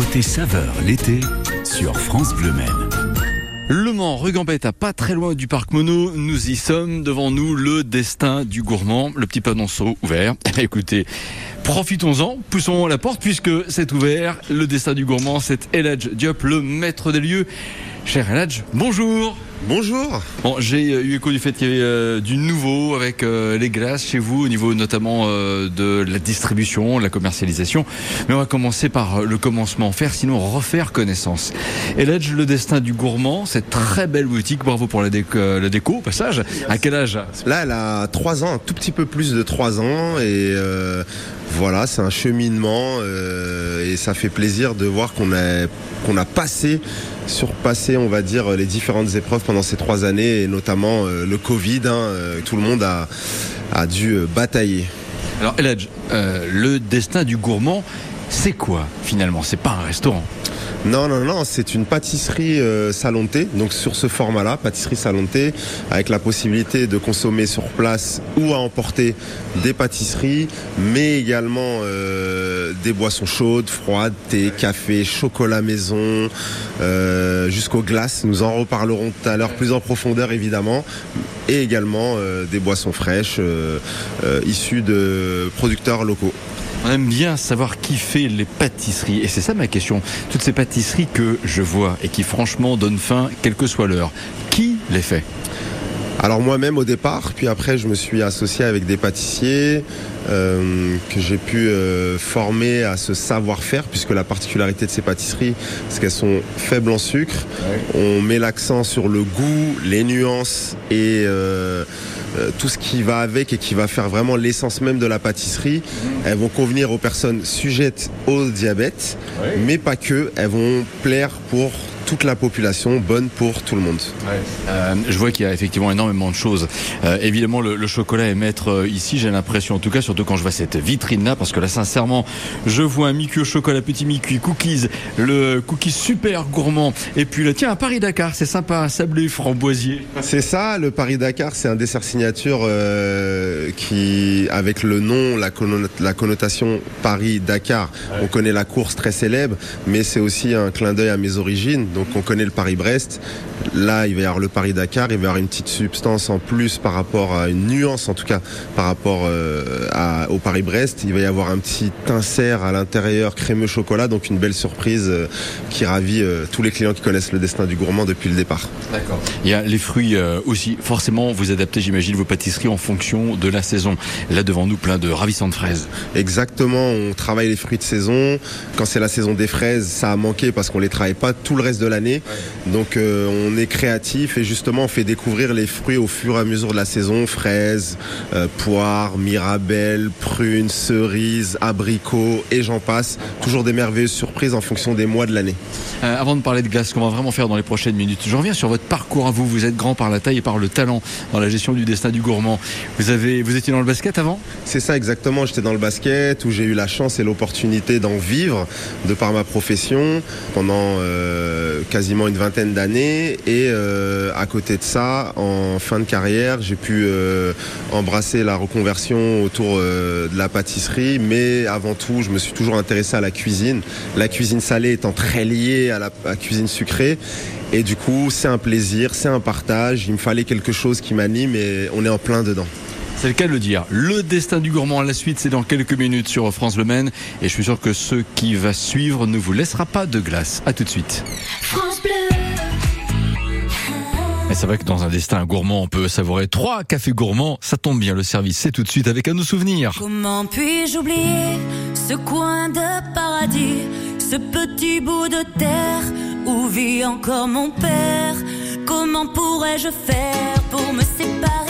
Côté saveur l'été sur France Bleu Maine. Le Mans, Rugambette, à pas très loin du parc Mono, nous y sommes. Devant nous, le destin du gourmand, le petit panonceau ouvert. Écoutez, profitons-en, poussons la porte puisque c'est ouvert. Le destin du gourmand, c'est Eladj Diop, le maître des lieux. Cher Eladj, bonjour. Bonjour. Bon, j'ai euh, eu écho du fait qu'il y avait euh, du nouveau avec euh, les glaces chez vous, au niveau notamment euh, de la distribution, la commercialisation. Mais on va commencer par le commencement, faire sinon refaire connaissance. Eladj, le destin du gourmand, cette très belle boutique, bravo pour la, déco, la déco au passage. À quel âge? Là, elle a 3 ans, un tout petit peu plus de 3 ans. Et voilà, c'est un cheminement. euh, et ça fait plaisir de voir qu'on a, qu'on a passé, surpassé, on va dire, les différentes épreuves pendant ces 3 années. Et notamment euh, le Covid. hein, euh, tout le monde a, dû euh, batailler. Alors Eladj, le destin du gourmand, c'est quoi finalement? C'est pas un restaurant. Non, non, non, c'est une pâtisserie euh, thé. Donc sur ce format-là, pâtisserie salon thé, avec la possibilité de consommer sur place ou à emporter des pâtisseries, mais également euh, des boissons chaudes, froides, thé, café, chocolat maison, euh, jusqu'aux glaces. Nous en reparlerons tout à l'heure plus en profondeur évidemment, et également euh, des boissons fraîches issues de producteurs locaux. On aime bien savoir qui fait les pâtisseries. Et c'est ça ma question. Toutes ces pâtisseries que je vois et qui franchement donnent faim, quelle que soit l'heure. Qui les fait? Alors moi-même au départ, puis après je me suis associé avec des pâtissiers euh, que j'ai pu euh, former à ce savoir-faire, puisque la particularité de ces pâtisseries, c'est qu'elles sont faibles en sucre. On met l'accent sur le goût, les nuances et euh, euh, tout ce qui va avec et qui va faire vraiment l'essence même de la pâtisserie. Elles vont convenir aux personnes sujettes au diabète, mais pas que. Elles vont plaire pour toute la population, bonne pour tout le monde. Euh, je vois qu'il y a effectivement énormément de choses. Euh, évidemment, le, le chocolat est maître euh, ici, j'ai l'impression, en tout cas, surtout quand je vois cette vitrine-là, parce que là, sincèrement, je vois un mi-cuit au chocolat, petit mi-cuit, cookies, le cookie super gourmand, et puis là, tiens, un Paris-Dakar, c'est sympa, un sablé framboisier. C'est ça, le Paris-Dakar, c'est un dessert signature euh, qui, avec le nom, la, conno- la connotation Paris-Dakar, on connaît la course très célèbre, mais c'est aussi un clin d'œil à mes origines. Donc on connaît le Paris-Brest. Là, il va y avoir le Paris-Dakar, il va y avoir une petite substance en plus par rapport à une nuance, en tout cas, par rapport euh, à- au Paris-Brest. Il va y avoir un petit insert à l'intérieur crémeux chocolat, donc une belle surprise euh, qui ravit euh, tous les clients qui connaissent le destin du gourmand depuis le départ. D'accord. Il y a les fruits aussi. Forcément, vous adaptez, j'imagine, vos pâtisseries en fonction de la saison. Là, devant nous, plein de ravissantes fraises. Exactement, on travaille les fruits de saison. Quand c'est la saison des fraises, ça a manqué parce qu'on les travaille pas tout le reste de l'année. Donc euh, on est créatif et justement on fait découvrir les fruits au fur et à mesure de la saison. Fraises, euh, poires, mirabelles, prunes, cerises, abricots et j'en passe. Toujours des merveilleuses surprises en fonction des mois de l'année. Euh, avant de parler de glace, qu'on va vraiment faire dans les prochaines minutes, je reviens sur votre parcours à vous. Vous êtes grand par la taille et par le talent dans la gestion du destin du gourmand. Vous avez, vous étiez dans le basket avant? C'est ça exactement, j'étais dans le basket où j'ai eu la chance et l'opportunité d'en vivre de par ma profession pendant euh, quasiment une vingtaine d'années. Et euh, à côté de ça, en fin de carrière, j'ai pu euh, embrasser la reconversion autour euh, de la pâtisserie. Mais avant tout, je me suis toujours intéressé à la cuisine, la cuisine salée étant très liée à la, à la cuisine sucrée. Et du coup, c'est un plaisir, c'est un partage, il me fallait quelque chose qui m'anime et on est en plein dedans. C'est le cas de le dire. Le destin du gourmand à la suite, c'est dans quelques minutes sur France Le Maine. Et je suis sûr que ce qui va suivre ne vous laissera pas de glace. À tout de suite. France Bleu. Et c'est vrai que dans un destin gourmand, on peut savourer trois cafés gourmands. Ça tombe bien, le service, c'est tout de suite avec à nos souvenirs. Comment puis-je oublier ce coin de paradis, ce petit bout de terre où vit encore mon père? Comment pourrais-je faire pour me séparer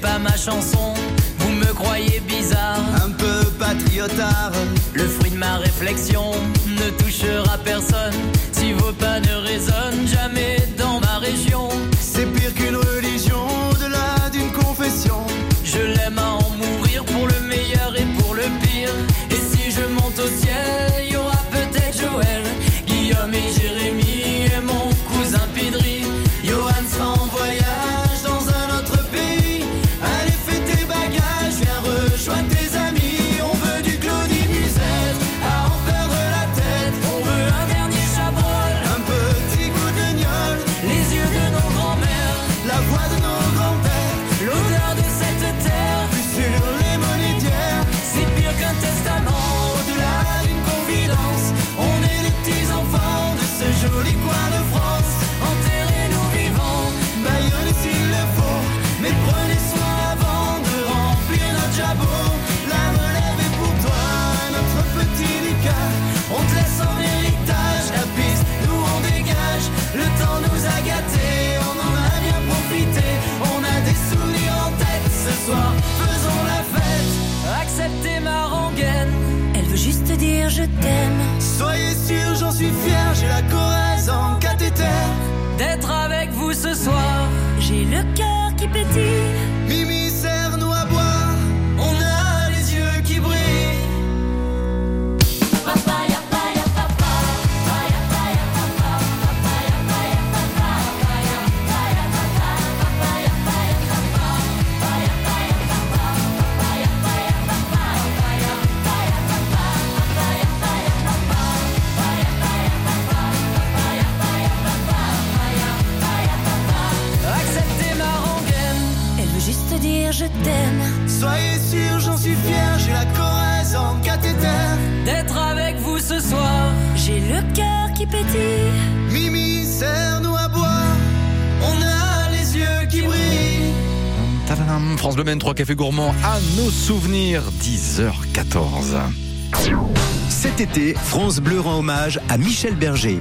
pas ma chanson, vous me croyez bizarre. Un peu patriotard. Le fruit de ma réflexion ne touchera personne si vos pas ne résonnent jamais dans ma région. C'est pire qu'une religion, au-delà d'une confession. Je l'aime à en mourir qui pétille. Mimi, serre-nous à boire, on a les yeux qui brillent. France Bleu Maine, 3 cafés gourmands à nos souvenirs, 10h14. Cet été, France Bleu rend hommage à Michel Berger.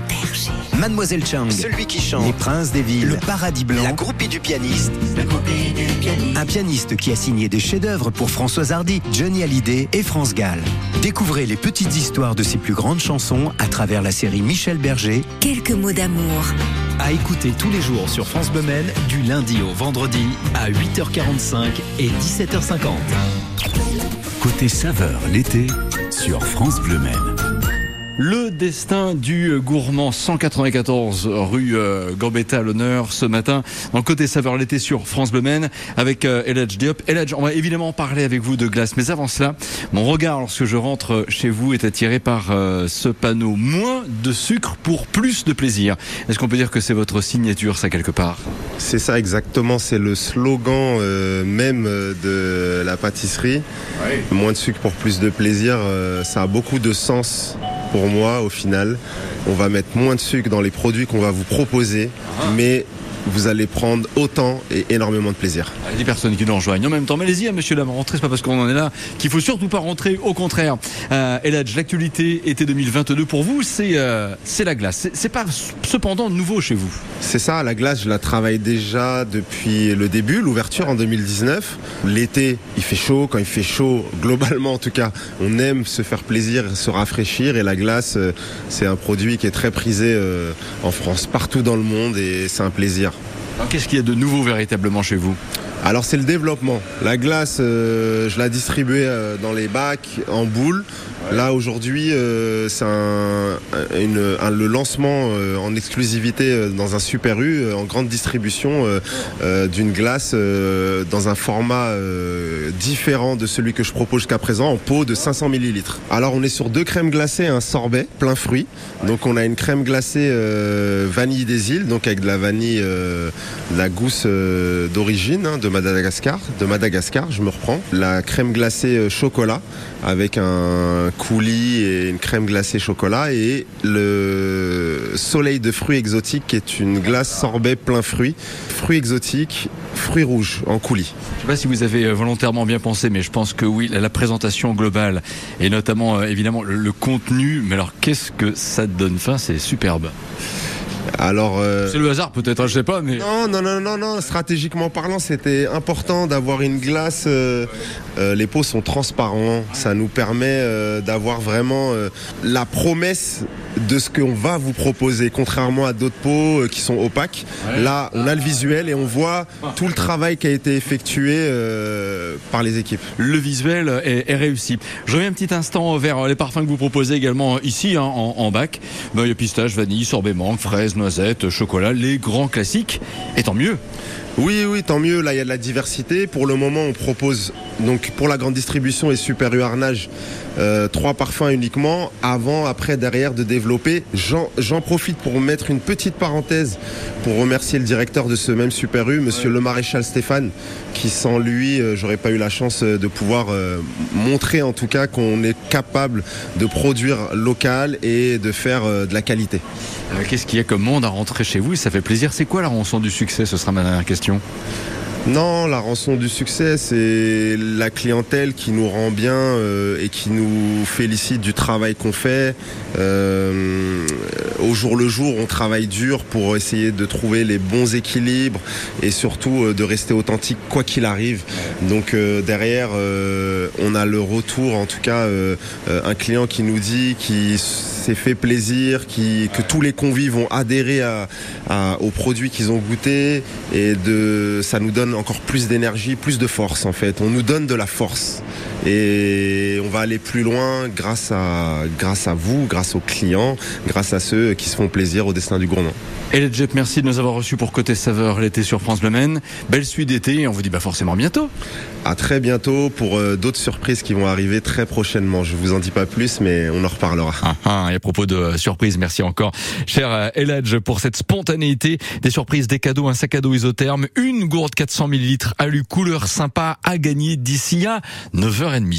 Mademoiselle Chang. Celui qui chante. Les Princes des Villes. Le Paradis Blanc. La groupie du pianiste. Un pianiste qui a signé des chefs-d'œuvre pour Françoise Hardy, Johnny Hallyday et France Gall. Découvrez les petites histoires de ses plus grandes chansons à travers la série Michel Berger, Quelques mots d'amour. À écouter tous les jours sur France Bleu du lundi au vendredi à 8h45 et 17h50. Côté saveur l'été sur France Bleu Maine. Le destin du gourmand 194 rue euh, Gambetta à l'honneur ce matin dans le côté saveur l'été sur France Bleu Maine avec euh, Eladj Diop. Eladj, on va évidemment parler avec vous de glace, mais avant cela, mon regard lorsque je rentre chez vous est attiré par euh, ce panneau moins de sucre pour plus de plaisir. Est-ce qu'on peut dire que c'est votre signature ça quelque part? C'est ça exactement, c'est le slogan euh, même de la pâtisserie. Moins de sucre pour plus de plaisir, euh, ça a beaucoup de sens pour moi au final. On va mettre moins de sucre dans les produits qu'on va vous proposer, mais vous allez prendre autant et énormément de plaisir. Il y a des personnes qui nous rejoignent en même temps. Mais allez-y, hein, monsieur Lam, rentrez, c'est pas parce qu'on en est là qu'il faut surtout pas rentrer. Au contraire, euh, Eladj, l'actualité été 2022 pour vous, c'est euh, la glace. C'est pas cependant nouveau chez vous. C'est ça, la glace, je la travaille déjà depuis le début, l'ouverture en 2019. L'été, il fait chaud. Quand il fait chaud, globalement en tout cas, on aime se faire plaisir, se rafraîchir. Et la glace, euh, c'est un produit qui est très prisé euh, en France, partout dans le monde, et c'est un plaisir. Qu'est-ce qu'il y a de nouveau véritablement chez vous? Alors c'est le développement. La glace, euh, je la distribuais euh, dans les bacs en boule. Là aujourd'hui, euh, c'est un, une- un- le lancement en exclusivité dans un Super U en grande distribution d'une glace dans un format différent de celui que je propose jusqu'à présent en pot de 500 millilitres. Alors on est sur deux crèmes glacées et un sorbet plein fruits. Donc on a une crème glacée vanille des îles, donc avec de la vanille, de la gousse d'origine hein, de Madagascar, de Madagascar, je me reprends. La crème glacée euh, chocolat avec un coulis et une crème glacée chocolat et le soleil de fruits exotiques qui est une glace sorbet plein fruits, fruits exotiques, fruits rouges en coulis. Je sais pas si vous avez euh, volontairement bien pensé, mais je pense que oui, la, présentation globale et notamment euh, évidemment le, contenu. Mais alors qu'est-ce que ça donne faim C'est superbe. Alors euh, C'est le hasard peut-être, hein, je sais pas, mais non, non, non, non, non. Stratégiquement parlant, c'était important d'avoir une glace. euh, euh, les pots sont transparents. Ça nous permet euh, d'avoir vraiment la promesse de ce qu'on va vous proposer, contrairement à d'autres pots qui sont opaques. Là, on a le visuel et on voit tout le travail qui a été effectué par les équipes. le visuel est, est réussi. Je reviens un petit instant vers les parfums que vous proposez également ici hein, en, en bac. Ben, il y a pistache, vanille, sorbet mangue, fraise, noisette, chocolat, les grands classiques. Et tant mieux. Oui, oui, tant mieux. Là, il y a de la diversité. Pour le moment, on propose donc pour la grande distribution et Super U Arnage euh, trois parfums uniquement. Avant, après, derrière, de développer. J'en profite pour mettre une petite parenthèse pour remercier le directeur de ce même Super U, Monsieur le Maréchal Stéphane, qui sans lui, euh, j'aurais pas eu la chance euh, de pouvoir euh, montrer en tout cas qu'on est capable de produire local et de faire de la qualité. Qu'est-ce qu'il y a comme monde à rentrer chez vous? Ça fait plaisir. C'est quoi la rançon du succès? Ce sera ma dernière question. Non, la rançon du succès, c'est la clientèle qui nous rend bien euh, et qui nous félicite du travail qu'on fait. Euh, au jour le jour, on travaille dur pour essayer de trouver les bons équilibres et surtout euh, de rester authentique quoi qu'il arrive. Donc derrière, on a le retour, en tout cas, un client qui nous dit qui s'est fait plaisir, que tous les convives ont adhéré à, à- aux produits qu'ils ont goûtés et ça nous donne encore plus d'énergie, plus de force en fait. On nous donne de la force et on va aller plus loin grâce à, grâce à vous, grâce aux clients, grâce à ceux qui se font plaisir au destin du gourmand. Et Jep, merci de nous avoir reçus pour Côté Saveur l'été sur France Bleu Maine. Belle suite d'été et on vous dit bah forcément à bientôt. À très bientôt pour euh, d'autres surprises qui vont arriver très prochainement. Je vous en dis pas plus, mais on en reparlera. Ah, ah, et à propos de euh, surprises, merci encore, cher euh, Eladj, pour cette spontanéité. Des surprises, des cadeaux, un sac à dos isotherme, une gourde 400 ml alu couleur sympa à gagner d'ici à 9h30.